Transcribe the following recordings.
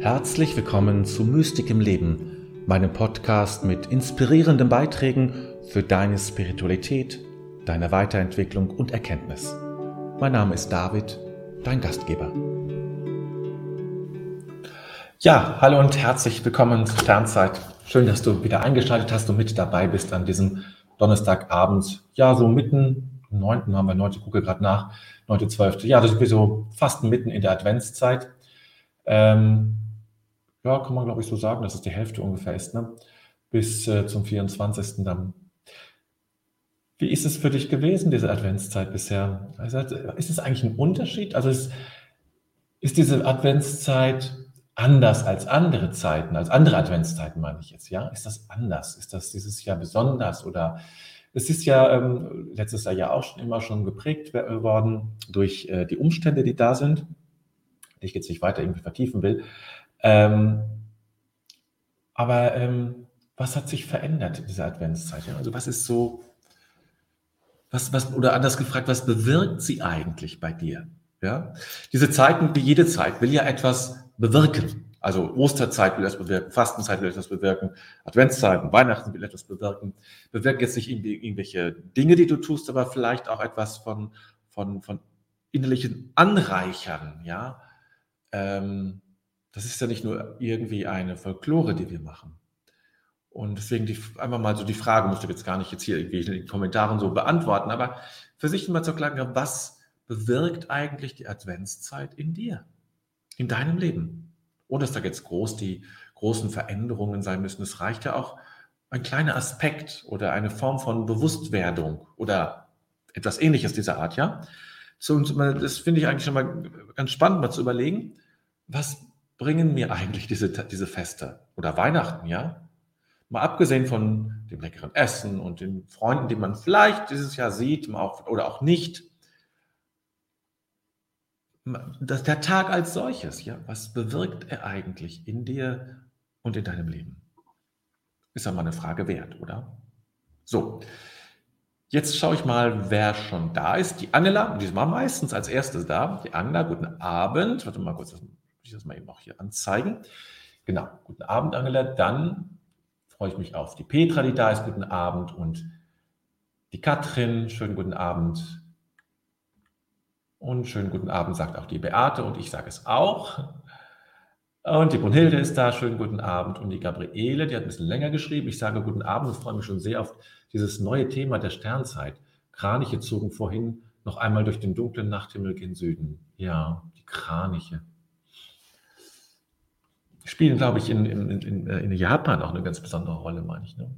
Herzlich willkommen zu Mystik im Leben, meinem Podcast mit inspirierenden Beiträgen für deine Spiritualität, deine Weiterentwicklung und Erkenntnis. Mein Name ist David, dein Gastgeber. Ja, hallo und herzlich willkommen zur Sternzeit. Schön, dass du wieder eingeschaltet hast und mit dabei bist an diesem Donnerstagabend. Ja, so mitten, am 9. haben wir 9. gucke gerade nach, 9. 12. Ja, das ist so fast mitten in der Adventszeit. Ähm, ja, kann man glaube ich so sagen, dass es die Hälfte ungefähr ist, ne? bis äh, zum 24. dann. Wie ist es für dich gewesen, diese Adventszeit bisher? Also, ist es eigentlich ein Unterschied? Also ist, ist diese Adventszeit anders als andere Zeiten, als andere Adventszeiten meine ich jetzt, ja? Ist das anders? Ist das dieses Jahr besonders? Oder es ist ja ähm, letztes Jahr ja auch schon immer schon geprägt worden durch äh, die Umstände, die da sind, die ich jetzt nicht weiter irgendwie vertiefen will. Ähm, aber ähm, was hat sich verändert in dieser Adventszeit? Also was ist so, was, was, oder anders gefragt, was bewirkt sie eigentlich bei dir? Ja? Diese Zeiten, wie jede Zeit, will ja etwas bewirken. Also Osterzeit will etwas bewirken, Fastenzeit will etwas bewirken, Adventszeiten, Weihnachten will etwas bewirken. Bewirkt jetzt nicht irgendwelche Dinge, die du tust, aber vielleicht auch etwas von, von, von innerlichen Anreichern, ja. Ähm, das ist ja nicht nur irgendwie eine Folklore, die wir machen. Und deswegen die, einmal mal so die Frage, musst du jetzt gar nicht jetzt hier irgendwie in den Kommentaren so beantworten, aber für sich mal zu klären, was bewirkt eigentlich die Adventszeit in dir, in deinem Leben? Ohne dass da jetzt groß die großen Veränderungen sein müssen. Es reicht ja auch ein kleiner Aspekt oder eine Form von Bewusstwerdung oder etwas ähnliches dieser Art, ja. Das finde ich eigentlich schon mal ganz spannend, mal zu überlegen, was bringen mir eigentlich diese, diese Feste oder Weihnachten, ja? Mal abgesehen von dem leckeren Essen und den Freunden, die man vielleicht dieses Jahr sieht oder auch nicht. Das, der Tag als solches, ja, was bewirkt er eigentlich in dir und in deinem Leben? Ist ja mal eine Frage wert, oder? So, jetzt schaue ich mal, wer schon da ist. Die Angela, die ist mal meistens als erstes da. Die Angela, guten Abend. Warte mal kurz, ich das mal eben auch hier anzeigen. Genau, guten Abend, Angela. Dann freue ich mich auf die Petra, die da ist. Guten Abend. Und die Katrin, schönen guten Abend. Und schönen guten Abend sagt auch die Beate und ich sage es auch. Und die Brunhilde ist da, schönen guten Abend. Und die Gabriele, die hat ein bisschen länger geschrieben. Ich sage guten Abend und freue mich schon sehr auf dieses neue Thema der Sternzeit. Kraniche zogen vorhin noch einmal durch den dunklen Nachthimmel gen Süden. Ja, die Kraniche spielen, glaube ich, in, in, in, äh, in, Japan auch eine ganz besondere Rolle, meine ich. Ne?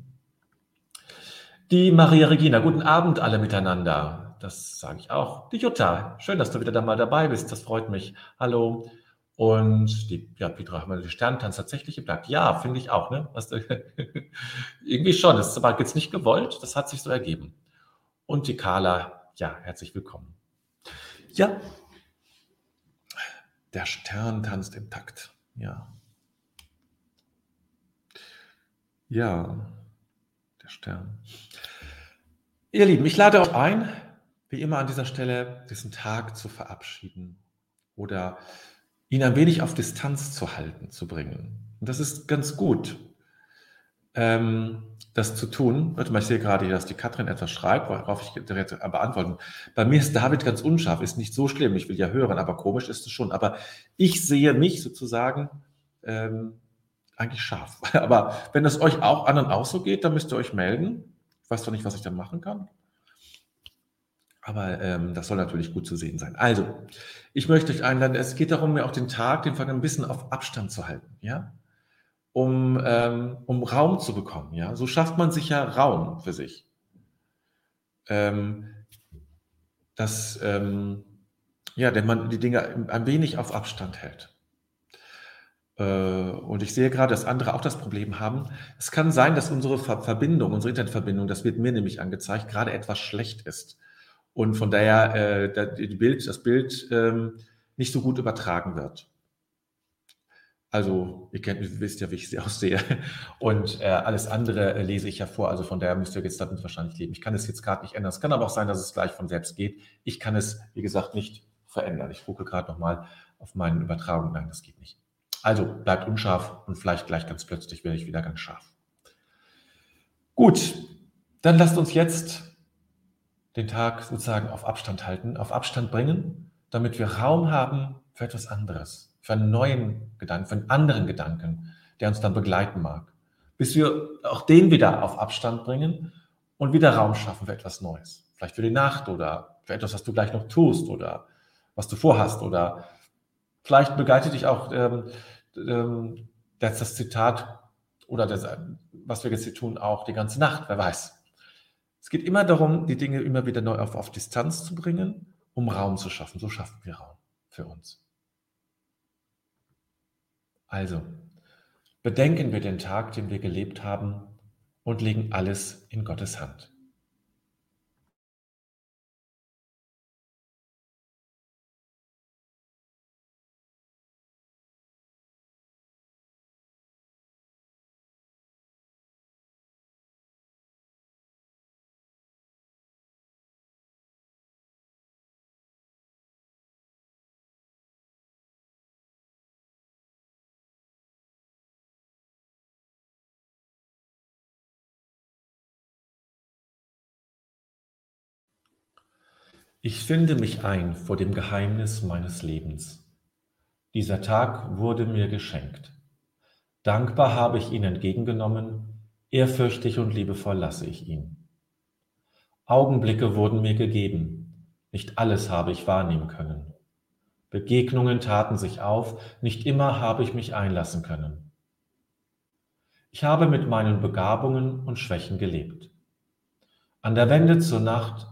Die Maria Regina, guten Abend alle miteinander. Das sage ich auch. Die Jutta, schön, dass du wieder da mal dabei bist. Das freut mich. Hallo. Und die, ja, Petra, haben wir den Sterntanz tatsächlich gebleibt. Ja, finde ich auch, ne? Was, irgendwie schon. Das war jetzt nicht gewollt, das hat sich so ergeben. Und die Carla, ja, herzlich willkommen. Ja, der Stern tanzt im Takt. Ja. Ja, der Stern. Ihr Lieben, ich lade euch ein, wie immer an dieser Stelle, diesen Tag zu verabschieden oder ihn ein wenig auf Distanz zu halten, zu bringen. Und das ist ganz gut, ähm, das zu tun. Warte mal, ich sehe gerade, dass die Katrin etwas schreibt, worauf ich direkt beantworten. Bei mir ist David ganz unscharf, ist nicht so schlimm. Ich will ja hören, aber komisch ist es schon. Aber ich sehe mich sozusagen ähm, eigentlich scharf. Aber wenn es euch auch anderen auch so geht, dann müsst ihr euch melden. Ich weiß zwar nicht, was ich da machen kann. Aber ähm, das soll natürlich gut zu sehen sein. Also, ich möchte euch einladen, es geht darum, mir auch den Tag, den Tag ein bisschen auf Abstand zu halten, ja? Um, ähm, um Raum zu bekommen, ja? So schafft man sich ja Raum für sich. Ähm, dass, ähm, ja, denn man die Dinge ein wenig auf Abstand hält. Äh, und ich sehe gerade, dass andere auch das Problem haben. Es kann sein, dass unsere Verbindung, unsere Internetverbindung, das wird mir nämlich angezeigt, gerade etwas schlecht ist. Und von daher äh, Bild, das Bild ähm, nicht so gut übertragen wird. Also, ihr kennt, wisst ja, wie ich sie aussehe. Und äh, alles andere äh, lese ich ja vor. Also von daher müsst ihr jetzt damit wahrscheinlich leben. Ich kann es jetzt gerade nicht ändern. Es kann aber auch sein, dass es gleich von selbst geht. Ich kann es, wie gesagt, nicht verändern. Ich gucke gerade nochmal auf meine Übertragung. Nein, das geht nicht. Also bleibt unscharf und vielleicht gleich ganz plötzlich werde ich wieder ganz scharf. Gut, dann lasst uns jetzt den Tag sozusagen auf Abstand halten, auf Abstand bringen, damit wir Raum haben für etwas anderes, für einen neuen Gedanken, für einen anderen Gedanken, der uns dann begleiten mag, bis wir auch den wieder auf Abstand bringen und wieder Raum schaffen für etwas Neues. Vielleicht für die Nacht oder für etwas, was du gleich noch tust oder was du vorhast oder vielleicht begleitet dich auch ähm, ähm, das, das Zitat oder das, was wir jetzt hier tun, auch die ganze Nacht, wer weiß. Es geht immer darum, die Dinge immer wieder neu auf, auf Distanz zu bringen, um Raum zu schaffen. So schaffen wir Raum für uns. Also, bedenken wir den Tag, den wir gelebt haben und legen alles in Gottes Hand. Ich finde mich ein vor dem Geheimnis meines Lebens. Dieser Tag wurde mir geschenkt. Dankbar habe ich ihn entgegengenommen, ehrfürchtig und liebevoll lasse ich ihn. Augenblicke wurden mir gegeben, nicht alles habe ich wahrnehmen können. Begegnungen taten sich auf, nicht immer habe ich mich einlassen können. Ich habe mit meinen Begabungen und Schwächen gelebt. An der Wende zur Nacht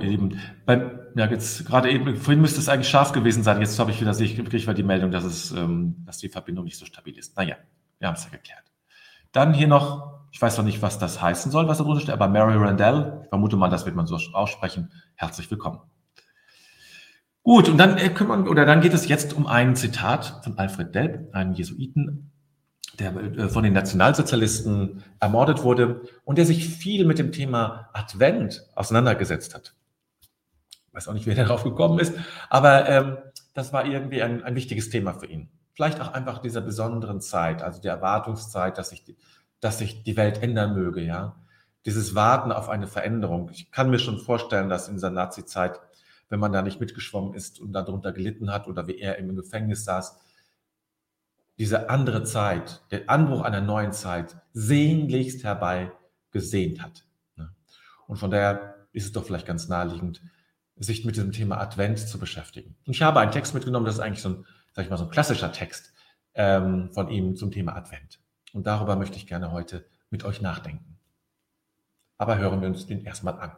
ihr Lieben, beim ja, jetzt gerade eben, vorhin müsste es eigentlich scharf gewesen sein. Jetzt habe ich wieder, ich, kriege die Meldung, dass es, ähm, dass die Verbindung nicht so stabil ist. Naja, wir haben es ja geklärt. Dann hier noch, ich weiß noch nicht, was das heißen soll, was da drunter steht, aber Mary Randall, ich vermute mal, das wird man so aussprechen. Herzlich willkommen. Gut, und dann äh, kümmern, oder dann geht es jetzt um ein Zitat von Alfred Delp, einem Jesuiten, der äh, von den Nationalsozialisten ermordet wurde und der sich viel mit dem Thema Advent auseinandergesetzt hat weiß auch nicht, wer darauf gekommen ist, aber ähm, das war irgendwie ein, ein wichtiges Thema für ihn. Vielleicht auch einfach dieser besonderen Zeit, also der Erwartungszeit, dass sich, die, dass sich die Welt ändern möge, ja. Dieses Warten auf eine Veränderung. Ich kann mir schon vorstellen, dass in dieser Nazi-Zeit, wenn man da nicht mitgeschwommen ist und darunter gelitten hat oder wie er im Gefängnis saß, diese andere Zeit, der Anbruch einer neuen Zeit sehnlichst herbei gesehnt hat. Ne. Und von daher ist es doch vielleicht ganz naheliegend, sich mit diesem Thema Advent zu beschäftigen. Und ich habe einen Text mitgenommen, das ist eigentlich so ein, sag ich mal, so ein klassischer Text ähm, von ihm zum Thema Advent. Und darüber möchte ich gerne heute mit euch nachdenken. Aber hören wir uns den erstmal an.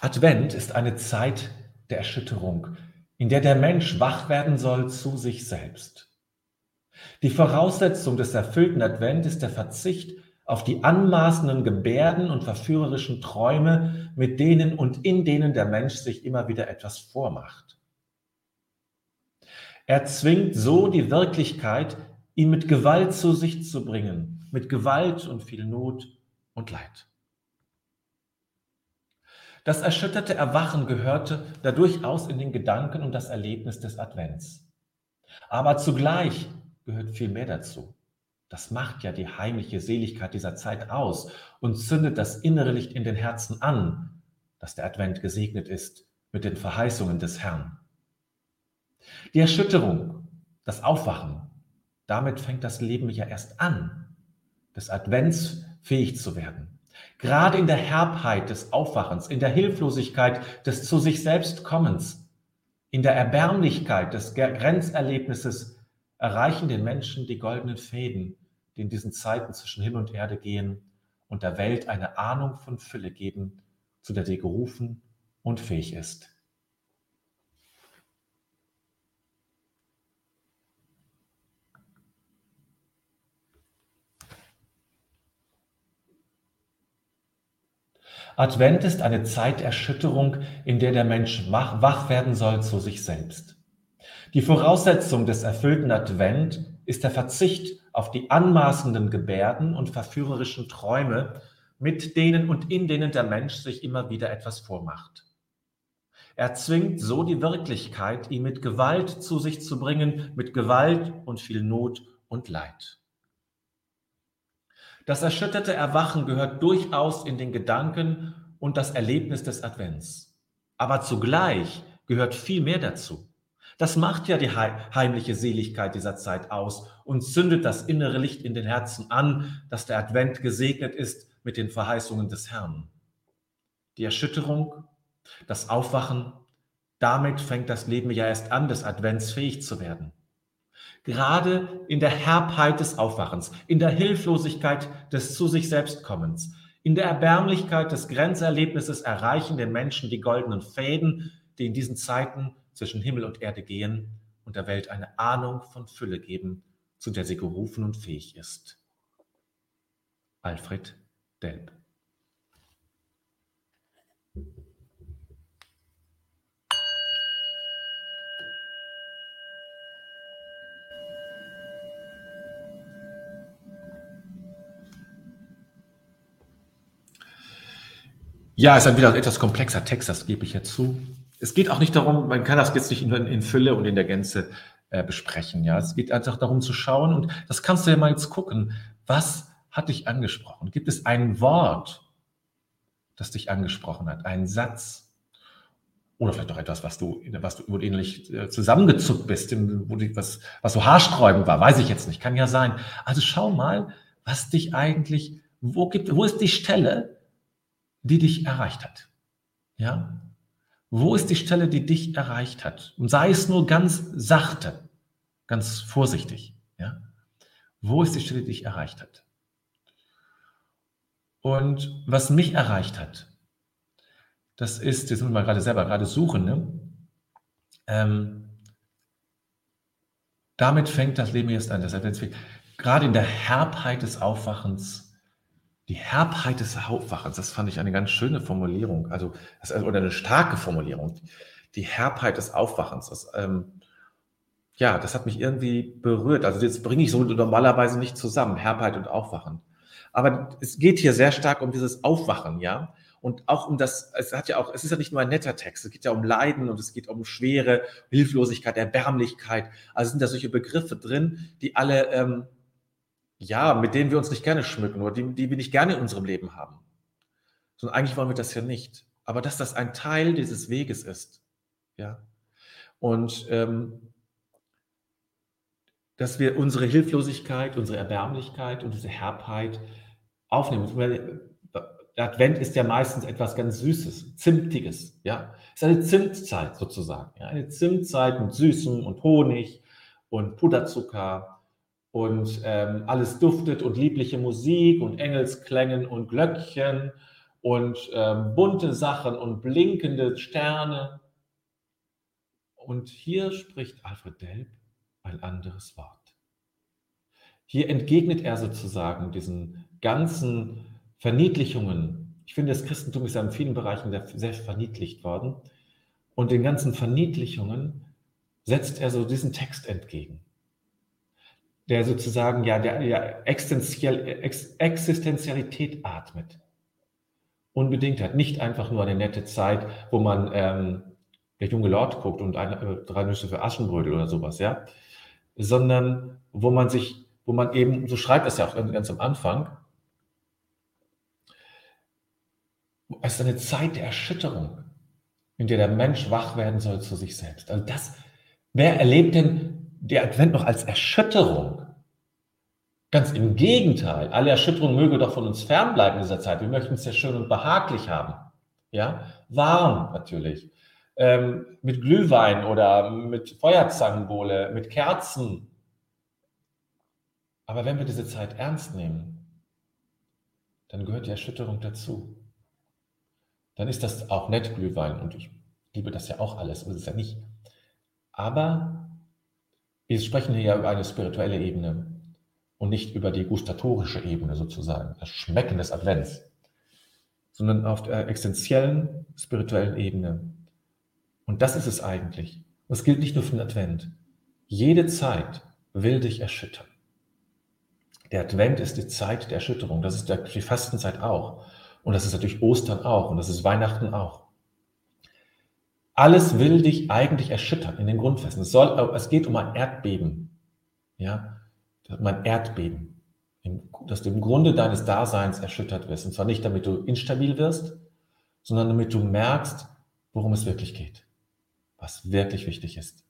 Advent ist eine Zeit der Erschütterung, in der der Mensch wach werden soll zu sich selbst. Die Voraussetzung des erfüllten Advent ist der Verzicht auf die anmaßenden Gebärden und verführerischen Träume, mit denen und in denen der Mensch sich immer wieder etwas vormacht. Er zwingt so die Wirklichkeit, ihn mit Gewalt zu sich zu bringen, mit Gewalt und viel Not und Leid. Das erschütterte Erwachen gehörte da durchaus in den Gedanken und das Erlebnis des Advents. Aber zugleich gehört viel mehr dazu. Das macht ja die heimliche Seligkeit dieser Zeit aus und zündet das innere Licht in den Herzen an, dass der Advent gesegnet ist mit den Verheißungen des Herrn. Die Erschütterung, das Aufwachen, damit fängt das Leben ja erst an, des Advents fähig zu werden. Gerade in der Herbheit des Aufwachens, in der Hilflosigkeit des zu sich selbst Kommens, in der Erbärmlichkeit des Grenzerlebnisses erreichen den Menschen die goldenen Fäden, die in diesen Zeiten zwischen Himmel und Erde gehen und der Welt eine Ahnung von Fülle geben, zu der sie gerufen und fähig ist. Advent ist eine Zeiterschütterung, in der der Mensch wach werden soll zu sich selbst. Die Voraussetzung des erfüllten Advent ist der Verzicht auf die anmaßenden Gebärden und verführerischen Träume, mit denen und in denen der Mensch sich immer wieder etwas vormacht. Er zwingt so die Wirklichkeit, ihn mit Gewalt zu sich zu bringen, mit Gewalt und viel Not und Leid. Das erschütterte Erwachen gehört durchaus in den Gedanken und das Erlebnis des Advents. Aber zugleich gehört viel mehr dazu. Das macht ja die heimliche Seligkeit dieser Zeit aus und zündet das innere Licht in den Herzen an, dass der Advent gesegnet ist mit den Verheißungen des Herrn. Die Erschütterung, das Aufwachen, damit fängt das Leben ja erst an, des Advents fähig zu werden. Gerade in der Herbheit des Aufwachens, in der Hilflosigkeit des zu sich selbst Kommens, in der Erbärmlichkeit des Grenzerlebnisses erreichen den Menschen die goldenen Fäden, die in diesen Zeiten zwischen Himmel und Erde gehen und der Welt eine Ahnung von Fülle geben, zu der sie gerufen und fähig ist. Alfred Delp Ja, es ist ein wieder etwas komplexer Text, das gebe ich jetzt zu. Es geht auch nicht darum, man kann das jetzt nicht in, in Fülle und in der Gänze äh, besprechen. Ja, es geht einfach darum zu schauen und das kannst du ja mal jetzt gucken. Was hat dich angesprochen? Gibt es ein Wort, das dich angesprochen hat? Ein Satz? Oder vielleicht auch etwas, was du, was du ähnlich äh, zusammengezuckt bist, wo du, was, was so haarsträubend war, weiß ich jetzt nicht, kann ja sein. Also schau mal, was dich eigentlich, wo gibt, wo ist die Stelle, die dich erreicht hat. Ja? Wo ist die Stelle, die dich erreicht hat? Und sei es nur ganz sachte, ganz vorsichtig. Ja? Wo ist die Stelle, die dich erreicht hat? Und was mich erreicht hat, das ist, jetzt sind wir mal gerade selber gerade suchen, ne? ähm, damit fängt das Leben jetzt an. Deshalb, gerade in der Herbheit des Aufwachens die Herbheit des Aufwachens, das fand ich eine ganz schöne Formulierung, also, oder eine starke Formulierung. Die Herbheit des Aufwachens, das, ähm, ja, das hat mich irgendwie berührt. Also das bringe ich so normalerweise nicht zusammen, Herbheit und Aufwachen. Aber es geht hier sehr stark um dieses Aufwachen, ja. Und auch um das, es hat ja auch, es ist ja nicht nur ein netter Text, es geht ja um Leiden und es geht um Schwere, Hilflosigkeit, Erbärmlichkeit. Also sind da solche Begriffe drin, die alle ähm, ja, mit denen wir uns nicht gerne schmücken oder die, die wir nicht gerne in unserem Leben haben. Sondern eigentlich wollen wir das ja nicht. Aber dass das ein Teil dieses Weges ist. Ja. Und ähm, dass wir unsere Hilflosigkeit, unsere Erbärmlichkeit und diese Herbheit aufnehmen. Der Advent ist ja meistens etwas ganz Süßes, Zimtiges. Ja, es ist eine Zimtzeit sozusagen. Ja? Eine Zimtzeit mit Süßem und Honig und Puderzucker und ähm, alles duftet und liebliche Musik und Engelsklängen und Glöckchen und ähm, bunte Sachen und blinkende Sterne. Und hier spricht Alfred Delp ein anderes Wort. Hier entgegnet er sozusagen diesen ganzen Verniedlichungen. Ich finde, das Christentum ist ja in vielen Bereichen sehr verniedlicht worden. Und den ganzen Verniedlichungen setzt er so diesen Text entgegen der sozusagen ja der, der Existenzialität atmet. Unbedingt hat. Nicht einfach nur eine nette Zeit, wo man ähm, der junge Lord guckt und eine, äh, drei Nüsse für Aschenbrödel oder sowas, ja. Sondern wo man sich, wo man eben, so schreibt es ja auch ganz am Anfang, es ist eine Zeit der Erschütterung, in der der Mensch wach werden soll zu sich selbst. Also das, wer erlebt denn der Advent noch als Erschütterung. Ganz im Gegenteil, alle Erschütterung möge doch von uns fernbleiben in dieser Zeit. Wir möchten es ja schön und behaglich haben. Ja, warm natürlich. Ähm, mit Glühwein oder mit Feuerzangenbowle, mit Kerzen. Aber wenn wir diese Zeit ernst nehmen, dann gehört die Erschütterung dazu. Dann ist das auch nett, Glühwein. Und ich liebe das ja auch alles, aber es ist ja nicht. Aber wir sprechen hier ja über eine spirituelle Ebene und nicht über die gustatorische Ebene sozusagen, das Schmecken des Advents. sondern auf der existenziellen, spirituellen Ebene. Und das ist es eigentlich. Und es gilt nicht nur für den Advent. Jede Zeit will dich erschüttern. Der Advent ist die Zeit der Erschütterung. Das ist die Fastenzeit auch. Und das ist natürlich Ostern auch. Und das ist Weihnachten auch. Alles will dich eigentlich erschüttern in den Grundfesten. Es, soll, es geht um ein Erdbeben. Ja, um ein Erdbeben. Dass du im Grunde deines Daseins erschüttert wirst. Und zwar nicht, damit du instabil wirst, sondern damit du merkst, worum es wirklich geht. Was wirklich wichtig ist.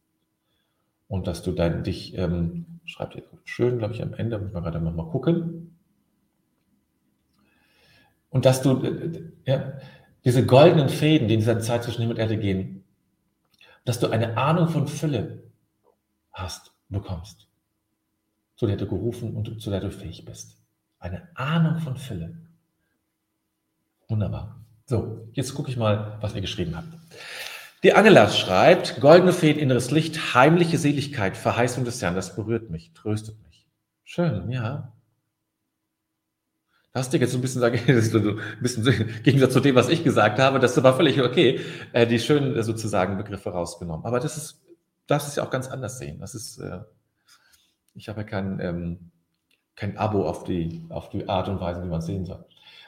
Und dass du dann dich, ähm, schreibt ihr schön, glaube ich, am Ende, muss man gerade noch mal gucken. Und dass du, äh, ja, diese goldenen Fäden, die in dieser Zeit zwischen Himmel und Erde gehen, dass du eine Ahnung von Fülle hast, bekommst, zu der du gerufen und zu der du fähig bist. Eine Ahnung von Fülle. Wunderbar. So, jetzt gucke ich mal, was ihr geschrieben habt. Die Angela schreibt, goldene Feen, inneres Licht, heimliche Seligkeit, Verheißung des Herrn, das berührt mich, tröstet mich. Schön, ja. Da hast du jetzt so ein bisschen, sage ich, ein bisschen im Gegensatz zu dem, was ich gesagt habe, das war völlig okay, äh, die schönen sozusagen Begriffe rausgenommen. Aber das ist, das ist ja auch ganz anders sehen. Das ist, äh, ich habe ja kein, ähm, kein Abo auf die, auf die Art und Weise, wie man es sehen soll.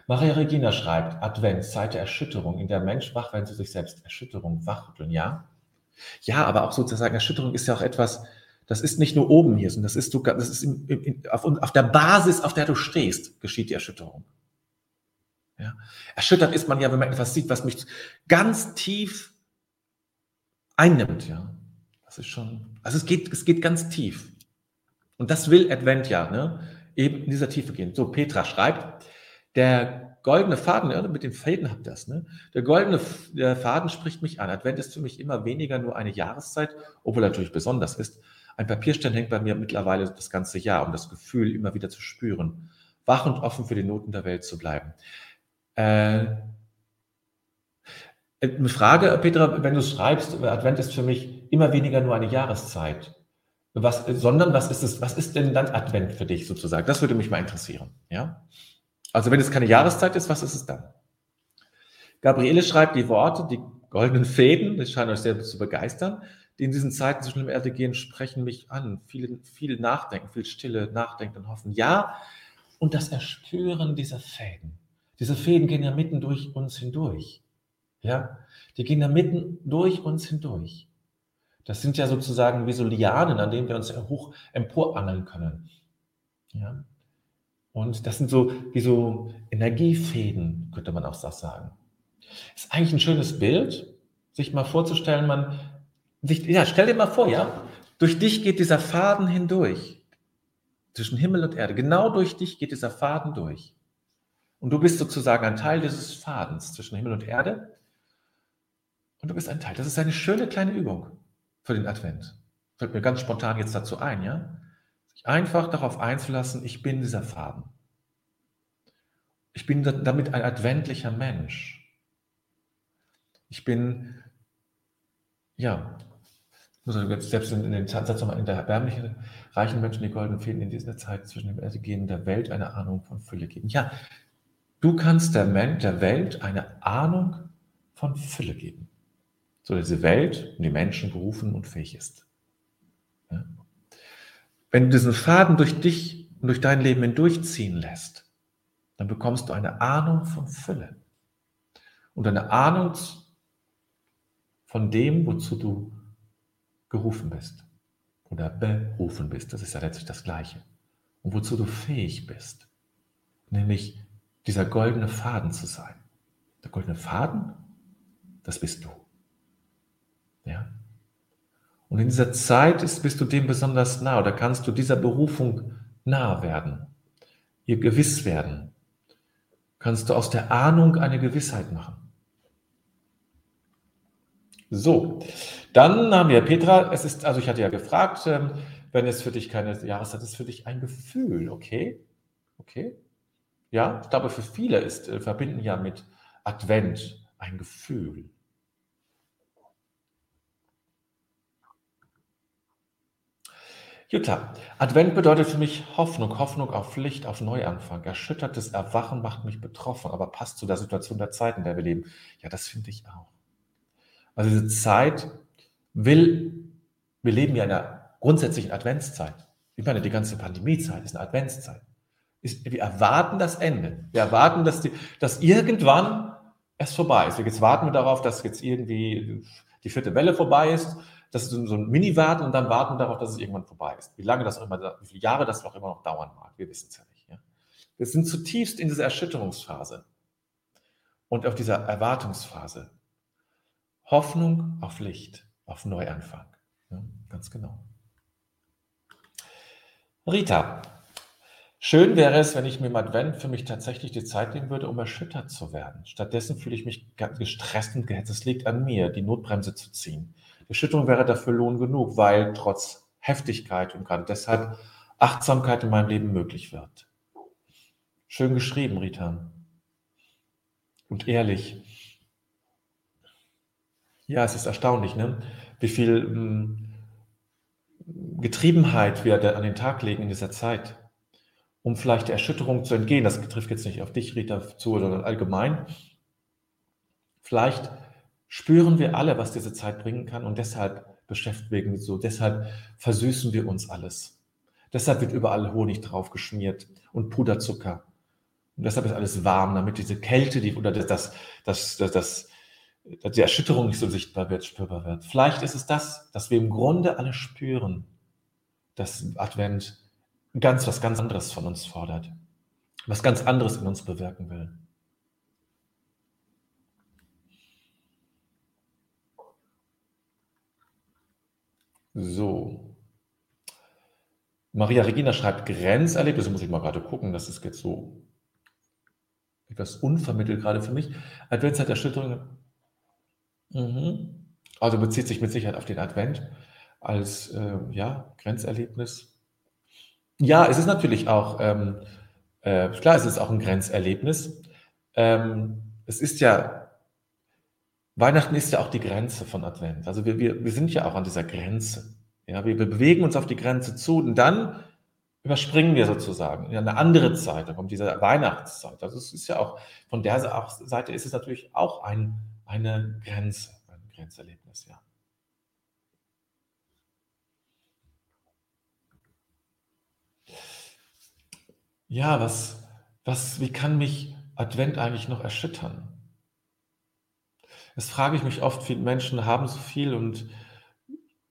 Maria Regina schreibt, Advent, Zeit der Erschütterung, in der Mensch wach werden zu sich selbst. Erschütterung, wachrütteln, ja? Ja, aber auch sozusagen, Erschütterung ist ja auch etwas, das ist nicht nur oben hier, sondern das ist, das ist in, in, auf, auf, der Basis, auf der du stehst, geschieht die Erschütterung. Ja? Erschüttert ist man ja, wenn man etwas sieht, was mich ganz tief einnimmt. Ja? Das ist schon, also es geht, es geht ganz tief. Und das will Advent ja, ne? eben in dieser Tiefe gehen. So, Petra schreibt, der goldene Faden, ja, mit den Fäden habt ihr das, ne? Der goldene der Faden spricht mich an. Advent ist für mich immer weniger nur eine Jahreszeit, obwohl er natürlich besonders ist, ein Papierstern hängt bei mir mittlerweile das ganze Jahr, um das Gefühl immer wieder zu spüren, wach und offen für die Noten der Welt zu bleiben. Äh, eine Frage, Petra, wenn du schreibst, Advent ist für mich immer weniger nur eine Jahreszeit. Was, sondern was ist es, was ist denn dann Advent für dich sozusagen? Das würde mich mal interessieren. Ja? Also wenn es keine Jahreszeit ist, was ist es dann? Gabriele schreibt die Worte, die goldenen Fäden, das scheint euch sehr zu begeistern die in diesen Zeiten zwischen dem Erde gehen, sprechen mich an. Viel, viel Nachdenken, viel Stille, Nachdenken und Hoffen. Ja, und das Erspüren dieser Fäden. Diese Fäden gehen ja mitten durch uns hindurch. Ja, die gehen ja mitten durch uns hindurch. Das sind ja sozusagen wie so Lianen, an denen wir uns hoch emporangeln können. Ja. Und das sind so wie so Energiefäden, könnte man auch sagen. Ist eigentlich ein schönes Bild, sich mal vorzustellen, man ja, stell dir mal vor, ja, durch dich geht dieser Faden hindurch. Zwischen Himmel und Erde. Genau durch dich geht dieser Faden durch. Und du bist sozusagen ein Teil dieses Fadens zwischen Himmel und Erde. Und du bist ein Teil. Das ist eine schöne kleine Übung für den Advent. Fällt mir ganz spontan jetzt dazu ein, ja? Sich einfach darauf einzulassen, ich bin dieser Faden. Ich bin damit ein adventlicher Mensch. Ich bin, ja, muss also selbst in, den Satz nochmal in der erbärmlichen, reichen Menschen die goldenen Fäden in dieser Zeit zwischen dem Ergehen der Welt eine Ahnung von Fülle geben. Ja, du kannst der, Mensch, der Welt eine Ahnung von Fülle geben, so dass diese Welt und die Menschen berufen und fähig ist. Ja? Wenn du diesen Faden durch dich und durch dein Leben hindurchziehen lässt, dann bekommst du eine Ahnung von Fülle und eine Ahnung von dem, wozu du gerufen bist oder berufen bist. Das ist ja letztlich das Gleiche. Und wozu du fähig bist, nämlich dieser goldene Faden zu sein. Der goldene Faden, das bist du. Ja? Und in dieser Zeit ist, bist du dem besonders nah oder kannst du dieser Berufung nah werden, ihr gewiss werden. Kannst du aus der Ahnung eine Gewissheit machen. So, dann haben wir Petra, es ist, also ich hatte ja gefragt, ähm, wenn es für dich keine Jahreszeit ist, für dich ein Gefühl, okay? Okay? Ja, ich glaube, für viele ist, äh, verbinden ja mit Advent ein Gefühl. Jutta, Advent bedeutet für mich Hoffnung, Hoffnung auf Licht, auf Neuanfang. Erschüttertes Erwachen macht mich betroffen, aber passt zu der Situation der Zeit, in der wir leben. Ja, das finde ich auch. Also diese Zeit will, wir leben ja in einer grundsätzlichen Adventszeit. Ich meine, die ganze Pandemiezeit ist eine Adventszeit. wir erwarten das Ende. Wir erwarten, dass, die, dass irgendwann es vorbei ist. Jetzt warten wir darauf, dass jetzt irgendwie die vierte Welle vorbei ist das ist so ein Mini-Warten und dann warten darauf, dass es irgendwann vorbei ist. Wie lange das auch immer, wie viele Jahre das auch immer noch dauern mag, wir wissen es ja nicht. Ja? Wir sind zutiefst in dieser Erschütterungsphase und auf dieser Erwartungsphase. Hoffnung auf Licht, auf Neuanfang. Ja, ganz genau. Rita, schön wäre es, wenn ich mir im Advent für mich tatsächlich die Zeit nehmen würde, um erschüttert zu werden. Stattdessen fühle ich mich gestresst und gehetzt. Es liegt an mir, die Notbremse zu ziehen. Die Schüttung wäre dafür Lohn genug, weil trotz Heftigkeit und gerade deshalb Achtsamkeit in meinem Leben möglich wird. Schön geschrieben, Rita. Und ehrlich. Ja, es ist erstaunlich, ne? wie viel hm, Getriebenheit wir an den Tag legen in dieser Zeit, um vielleicht der Erschütterung zu entgehen. Das trifft jetzt nicht auf dich, Rita, zu, sondern allgemein. Vielleicht spüren wir alle, was diese Zeit bringen kann und deshalb beschäftigen wir so, deshalb versüßen wir uns alles. Deshalb wird überall Honig drauf geschmiert und Puderzucker. Und deshalb ist alles warm, damit diese Kälte, die, oder das, das, das, das, das die Erschütterung nicht so sichtbar wird, spürbar wird. Vielleicht ist es das, dass wir im Grunde alle spüren, dass Advent ganz was ganz anderes von uns fordert, was ganz anderes in uns bewirken will. So. Maria Regina schreibt Grenzerlebnisse, muss ich mal gerade gucken, das ist jetzt so etwas unvermittelt gerade für mich. Adventszeit Erschütterung. Mhm. Also bezieht sich mit Sicherheit auf den Advent als äh, ja, Grenzerlebnis. Ja, es ist natürlich auch, ähm, äh, klar, es ist auch ein Grenzerlebnis. Ähm, es ist ja Weihnachten ist ja auch die Grenze von Advent. Also wir, wir, wir sind ja auch an dieser Grenze. Ja, wir, wir bewegen uns auf die Grenze zu und dann überspringen wir sozusagen in eine andere Zeit, da kommt diese Weihnachtszeit. Also es ist ja auch, von der Seite ist es natürlich auch ein, eine Grenze, ein Grenzerlebnis, ja. Ja, was, was, wie kann mich Advent eigentlich noch erschüttern? Das frage ich mich oft. Viele Menschen haben so viel und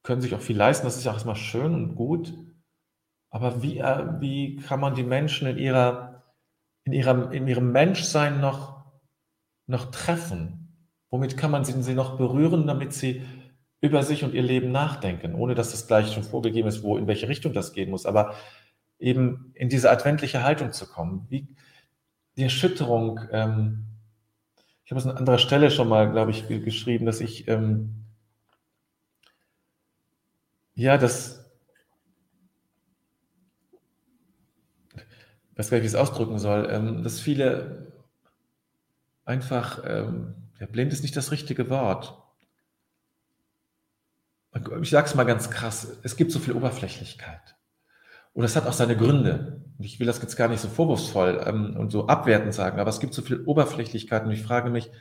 können sich auch viel leisten. Das ist ja auch erstmal schön und gut. Aber wie, äh, wie kann man die Menschen in, ihrer, in, ihrem, in ihrem Menschsein noch, noch treffen? Womit kann man sie, noch berühren, damit sie über sich und ihr Leben nachdenken, ohne dass es gleich schon vorgegeben ist, wo in welche Richtung das gehen muss, aber eben in diese adventliche Haltung zu kommen. Wie die Erschütterung ähm, ich habe es an anderer Stelle schon mal, glaube ich, geschrieben, dass ich, ähm, ja, das, ich weiß gar nicht, wie ich es ausdrücken soll, ähm, dass viele einfach, ähm, ja, blind ist nicht das richtige Wort. Ich sage es mal ganz krass, es gibt so viel Oberflächlichkeit. Und das hat auch seine Gründe. Und ich will das jetzt gar nicht so vorwurfsvoll ähm, und so abwertend sagen, aber es gibt so viel Oberflächlichkeit und ich frage mich,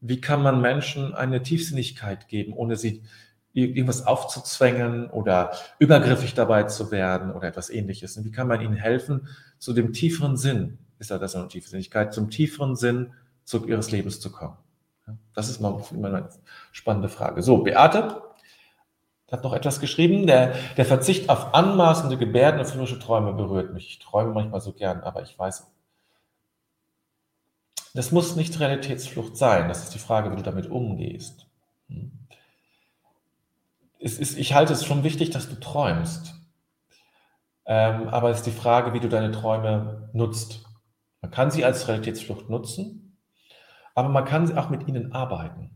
wie kann man Menschen eine Tiefsinnigkeit geben, ohne sie irgendwas aufzuzwängen oder übergriffig dabei zu werden oder etwas ähnliches? Und wie kann man ihnen helfen, zu dem tieferen Sinn, ist ja das eine Tiefsinnigkeit, zum tieferen Sinn zu ihres Lebens zu kommen? Das ist mal eine spannende Frage. So, Beate, hat noch etwas geschrieben. Der, der Verzicht auf anmaßende Gebärden und philosophische Träume berührt mich. Ich träume manchmal so gern, aber ich weiß, das muss nicht Realitätsflucht sein. Das ist die Frage, wie du damit umgehst. Hm. Ist, ich halte es schon wichtig, dass du träumst. Ähm, aber es ist die Frage, wie du deine Träume nutzt. Man kann sie als Realitätsflucht nutzen, aber man kann auch mit ihnen arbeiten.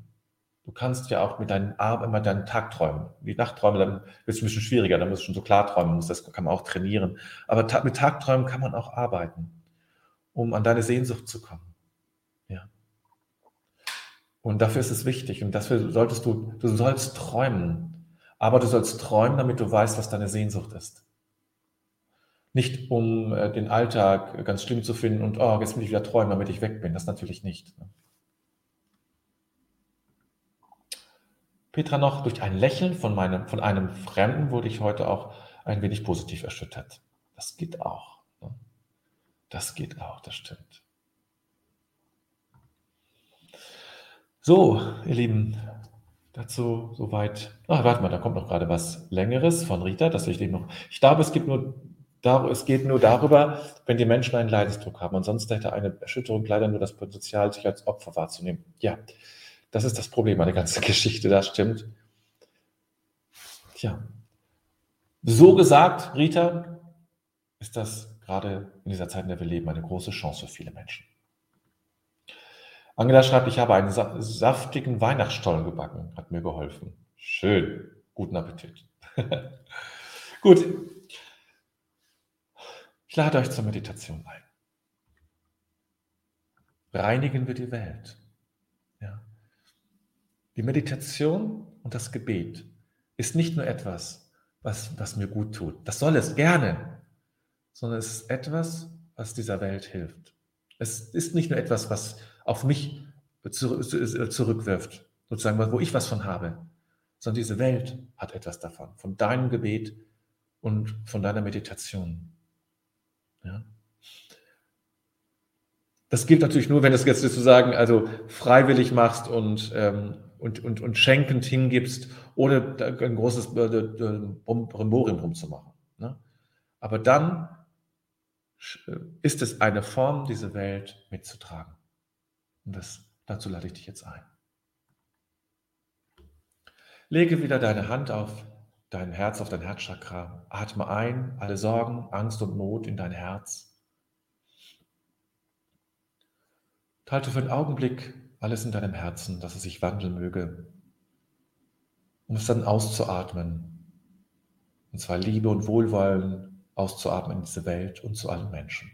Du kannst ja auch mit deinen Armen immer deinen Tag träumen. Die Nachtträume, dann wird es ein bisschen schwieriger, dann musst du schon so klar träumen, das kann man auch trainieren. Aber mit Tagträumen kann man auch arbeiten, um an deine Sehnsucht zu kommen. Ja. Und dafür ist es wichtig und dafür solltest du, du sollst träumen. Aber du sollst träumen, damit du weißt, was deine Sehnsucht ist. nicht um äh, den Alltag ganz schlimm zu finden und oh, jetzt will ich wieder träumen, damit ich weg bin. Das natürlich nicht. Ne? Petra noch, durch ein Lächeln von, meinem, von einem Fremden wurde ich heute auch ein wenig positiv erschüttert. Das geht auch. Ne? Das geht auch, das stimmt. So, ihr Lieben, dazu soweit. Ach, warte mal, da kommt noch gerade was Längeres von Rita, das ich dem noch. Ich glaube, es, gibt nur, es geht nur darüber, wenn die Menschen einen Leidensdruck haben. Ansonsten hätte eine Erschütterung leider nur das Potenzial, sich als Opfer wahrzunehmen. Ja, das ist das Problem an der ganzen Geschichte, das stimmt. Tja. So gesagt, Rita, ist das gerade in dieser Zeit, in der wir leben, eine große Chance für viele Menschen. Angela schreibt, ich habe einen saftigen Weihnachtsstollen gebacken, hat mir geholfen. Schön, guten Appetit. Gut, ich lade euch zur Meditation ein. Reinigen wir die Welt. Die Meditation und das Gebet ist nicht nur etwas, was, was mir gut tut. Das soll es gerne, sondern es ist etwas, was dieser Welt hilft. Es ist nicht nur etwas, was auf mich zurückwirft, sozusagen, wo ich was von habe, sondern diese Welt hat etwas davon, von deinem Gebet und von deiner Meditation. Ja? Das gilt natürlich nur, wenn du es jetzt sozusagen also freiwillig machst und, ähm, und, und, und schenkend hingibst, ohne ein großes Brimborium drum zu machen. Ne? Aber dann ist es eine Form, diese Welt mitzutragen. Und das, dazu lade ich dich jetzt ein. Lege wieder deine Hand auf dein Herz, auf dein Herzchakra. Atme ein alle Sorgen, Angst und Not in dein Herz. Halte für einen Augenblick alles in deinem Herzen, dass es sich wandeln möge, um es dann auszuatmen. Und zwar Liebe und Wohlwollen auszuatmen in diese Welt und zu allen Menschen.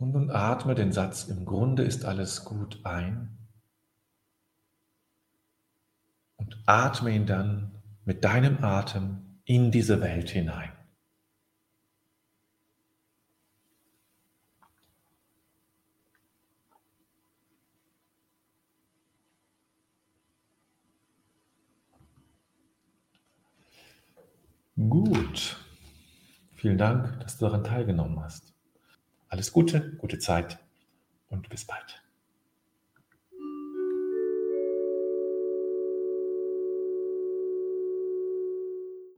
Und nun atme den Satz, im Grunde ist alles gut ein. Und atme ihn dann mit deinem Atem in diese Welt hinein. Gut. Vielen Dank, dass du daran teilgenommen hast. Alles Gute, gute Zeit und bis bald.